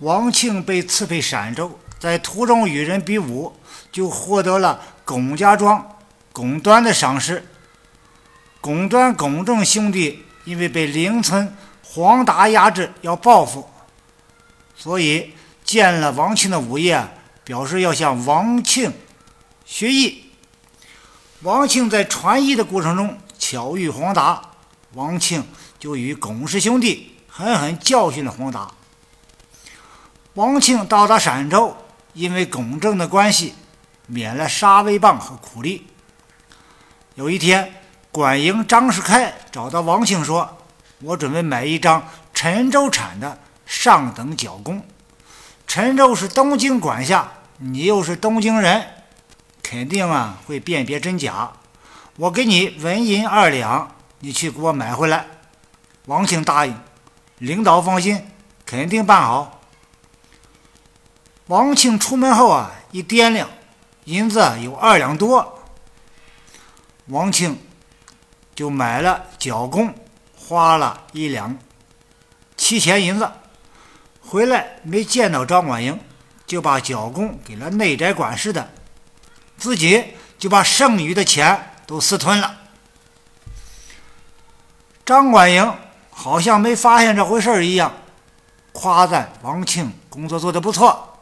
王庆被赐配陕州，在途中与人比武，就获得了龚家庄龚端的赏识。龚端、龚正兄弟因为被邻村黄达压制，要报复，所以见了王庆的武艺，表示要向王庆学艺。王庆在传艺的过程中巧遇黄达，王庆就与龚氏兄弟狠狠教训了黄达。王庆到达陕州，因为龚正的关系，免了杀威棒和苦力。有一天，管营张世开找到王庆说：“我准备买一张陈州产的上等角弓，陈州是东京管辖，你又是东京人。”肯定啊，会辨别真假。我给你纹银二两，你去给我买回来。王庆答应，领导放心，肯定办好。王庆出门后啊，一掂量，银子有二两多。王庆就买了角弓，花了一两七钱银子。回来没见到张管营，就把角弓给了内宅管事的。自己就把剩余的钱都私吞了。张管营好像没发现这回事一样，夸赞王庆工作做得不错，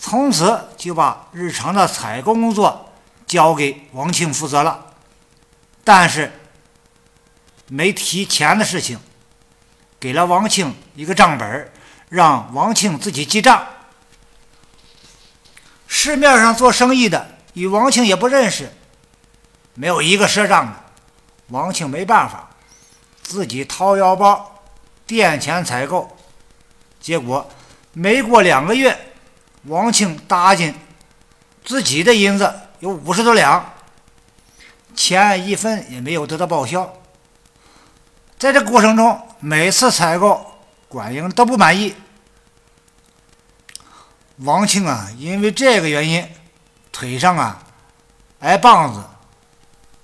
从此就把日常的采购工作交给王庆负责了。但是没提钱的事情，给了王庆一个账本，让王庆自己记账。市面上做生意的。与王庆也不认识，没有一个赊账的。王庆没办法，自己掏腰包垫钱采购。结果没过两个月，王庆搭进自己的银子有五十多两，钱一分也没有得到报销。在这过程中，每次采购管营都不满意。王庆啊，因为这个原因。腿上啊，挨棒子，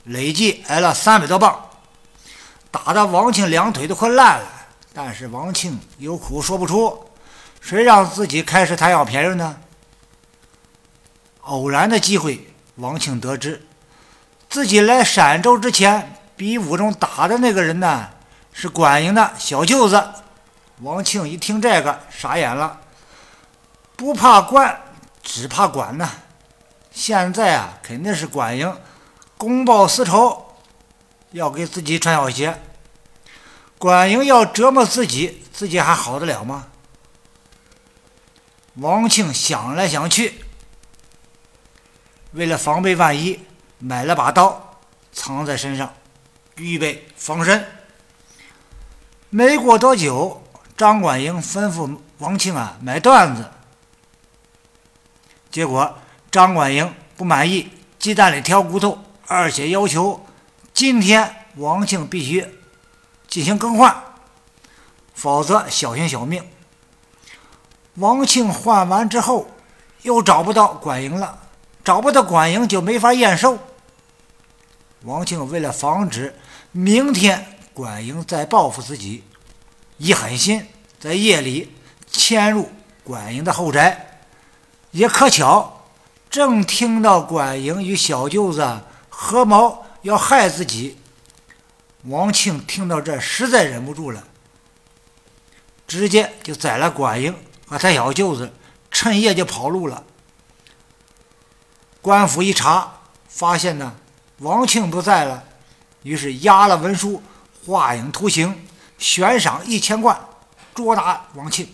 累计挨了三百多棒，打的王庆两腿都快烂了。但是王庆有苦说不出，谁让自己开始贪小便宜呢？偶然的机会，王庆得知，自己来陕州之前比武中打的那个人呢，是管营的小舅子。王庆一听这个，傻眼了，不怕官，只怕管呢。现在啊，肯定是管营公报私仇，要给自己穿小鞋。管营要折磨自己，自己还好得了吗？王庆想来想去，为了防备万一，买了把刀藏在身上，预备防身。没过多久，张管营吩咐王庆啊买段子，结果。张管营不满意，鸡蛋里挑骨头，而且要求今天王庆必须进行更换，否则小心小命。王庆换完之后，又找不到管营了，找不到管营就没法验收。王庆为了防止明天管营再报复自己，一狠心在夜里潜入管营的后宅，也可巧。正听到管营与小舅子合谋要害自己，王庆听到这实在忍不住了，直接就宰了管营啊他小舅子，趁夜就跑路了。官府一查，发现呢王庆不在了，于是押了文书，画影图形，悬赏一千贯，捉拿王庆。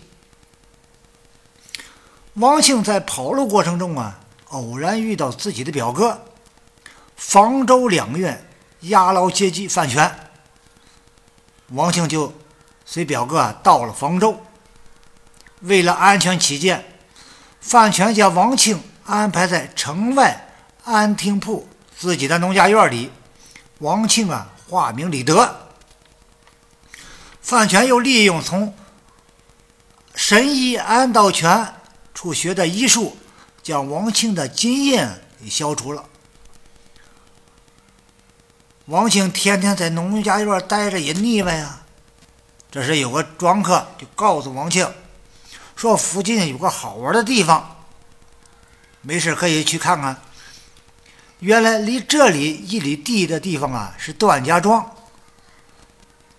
王庆在跑路过程中啊。偶然遇到自己的表哥，房州两院押牢接机范权，王庆就随表哥到了房州。为了安全起见，范全将王庆安排在城外安亭铺自己的农家院里。王庆啊，化名李德。范全又利用从神医安道全处学的医术。将王庆的金印给消除了。王庆天天在农家院待着也腻歪呀。这时有个庄客就告诉王庆，说附近有个好玩的地方，没事可以去看看。原来离这里一里地的地方啊，是段家庄。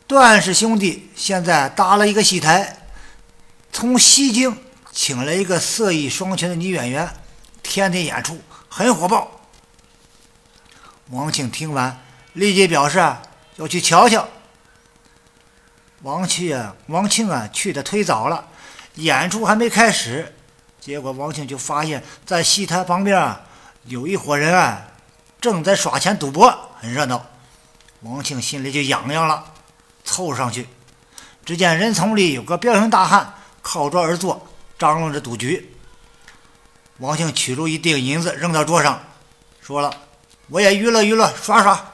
段氏兄弟现在搭了一个戏台，从西京请了一个色艺双全的女演员，天天演出，很火爆。王庆听完，立即表示要去瞧瞧。王庆啊，王庆啊，去的忒早了，演出还没开始，结果王庆就发现，在戏台旁边啊，有一伙人啊，正在耍钱赌博，很热闹。王庆心里就痒痒了，凑上去，只见人丛里有个彪形大汉靠桌而坐，张罗着赌局。王庆取出一锭银子扔到桌上，说了：“我也娱乐娱乐，耍耍。”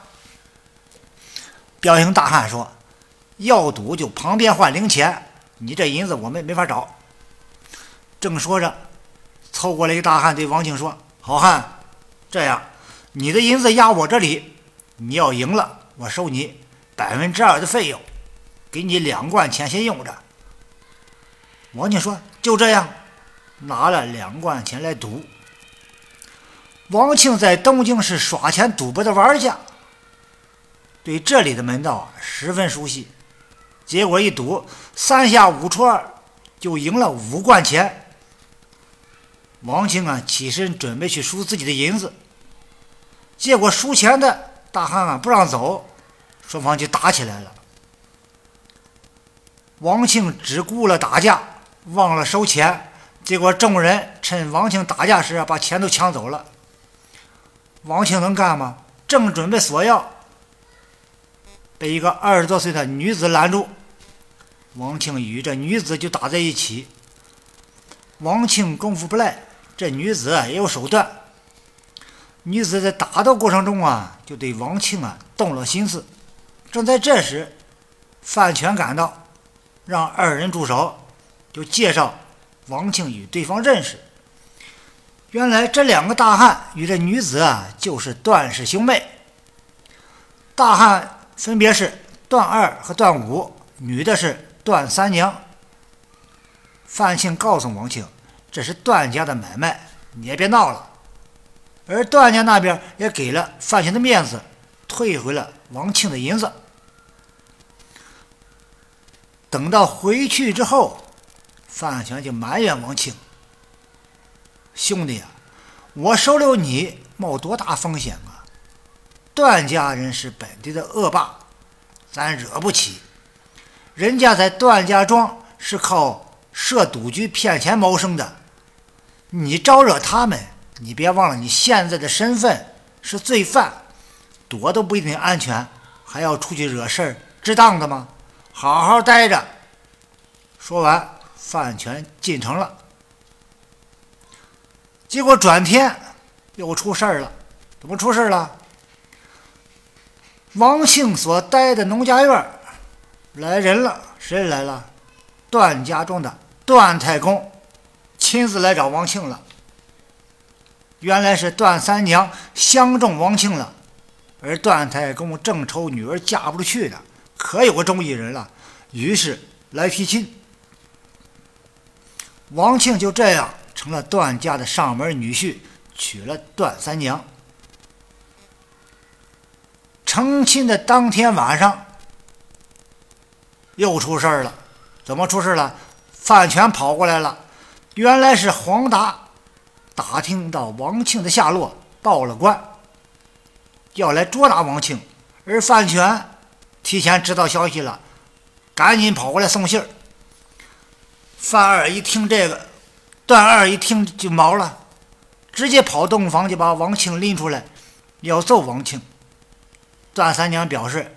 彪形大汉说。要赌就旁边换零钱，你这银子我们没法找。正说着，凑过来一个大汉对王庆说：“好汉，这样，你的银子压我这里，你要赢了，我收你百分之二的费用，给你两贯钱先用着。”王庆说：“就这样，拿了两贯钱来赌。”王庆在东京是耍钱赌博的玩家，对这里的门道十分熟悉。结果一赌，三下五除二就赢了五贯钱。王庆啊，起身准备去输自己的银子，结果输钱的大汉啊不让走，双方就打起来了。王庆只顾了打架，忘了收钱，结果众人趁王庆打架时啊，把钱都抢走了。王庆能干吗？正准备索要，被一个二十多岁的女子拦住。王庆与这女子就打在一起。王庆功夫不赖，这女子也有手段。女子在打斗过程中啊，就对王庆啊动了心思。正在这时，范全赶到，让二人住手，就介绍王庆与对方认识。原来这两个大汉与这女子啊，就是段氏兄妹。大汉分别是段二和段五，女的是。段三娘，范庆告诉王庆：“这是段家的买卖，你也别闹了。”而段家那边也给了范庆的面子，退回了王庆的银子。等到回去之后，范全就埋怨王庆：“兄弟啊，我收留你，冒多大风险啊！段家人是本地的恶霸，咱惹不起。”人家在段家庄是靠设赌局骗钱谋生的，你招惹他们，你别忘了你现在的身份是罪犯，躲都不一定安全，还要出去惹事儿，值当的吗？好好待着。说完，范全进城了。结果转天又出事儿了，怎么出事儿了？王庆所待的农家院来人了，谁来了？段家庄的段太公亲自来找王庆了。原来是段三娘相中王庆了，而段太公正愁女儿嫁不出去呢，可有个中意人了，于是来提亲。王庆就这样成了段家的上门女婿，娶了段三娘。成亲的当天晚上。又出事儿了，怎么出事了？范全跑过来了，原来是黄达打听到王庆的下落，报了官，要来捉拿王庆。而范全提前知道消息了，赶紧跑过来送信儿。范二一听这个，段二一听就毛了，直接跑洞房就把王庆拎出来，要揍王庆。段三娘表示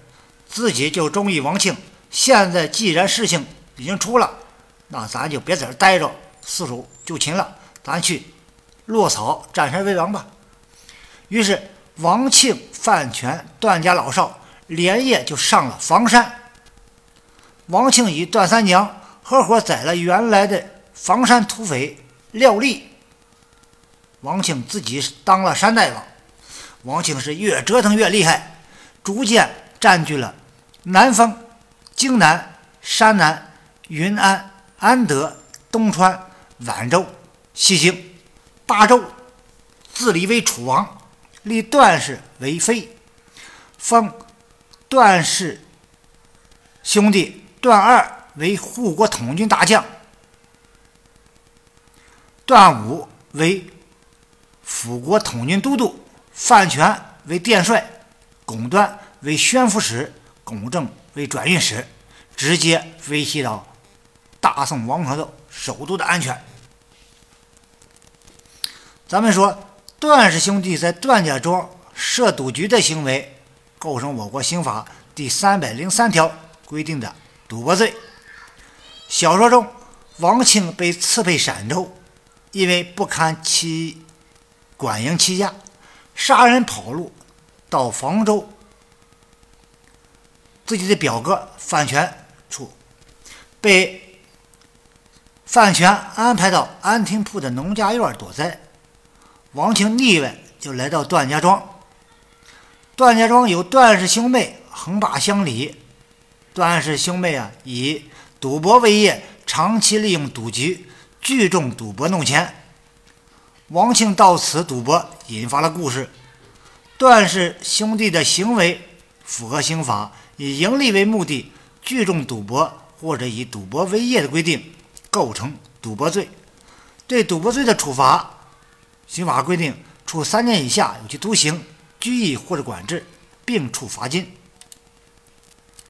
自己就中意王庆。现在既然事情已经出了，那咱就别在这待着，束手就擒了。咱去落草，占山为王吧。于是王庆、范全、段家老少连夜就上了房山。王庆与段三娘合伙宰了原来的房山土匪廖立。王庆自己当了山大王。王庆是越折腾越厉害，逐渐占据了南方。京南、山南、云安、安德、东川、宛州、西京八州，自立为楚王，立段氏为妃，封段氏兄弟段二为护国统军大将，段武为辅国统军都督，范全为殿帅，巩端为宣抚使，巩正为转运使，直接威胁到大宋王朝的首都的安全。咱们说，段氏兄弟在段家庄设赌局的行为，构成我国刑法第三百零三条规定的赌博罪。小说中，王庆被赐配陕州，因为不堪其管营欺压，杀人跑路，到房州。自己的表哥范全处，被范全安排到安亭铺的农家院躲灾。王庆腻歪，就来到段家庄。段家庄有段氏兄妹横霸乡里，段氏兄妹啊，以赌博为业，长期利用赌局聚众赌博弄钱。王庆到此赌博，引发了故事。段氏兄弟的行为符合刑法。以盈利为目的聚众赌博或者以赌博为业的规定，构成赌博罪。对赌博罪的处罚，刑法规定处三年以下有期徒刑、拘役或者管制，并处罚金。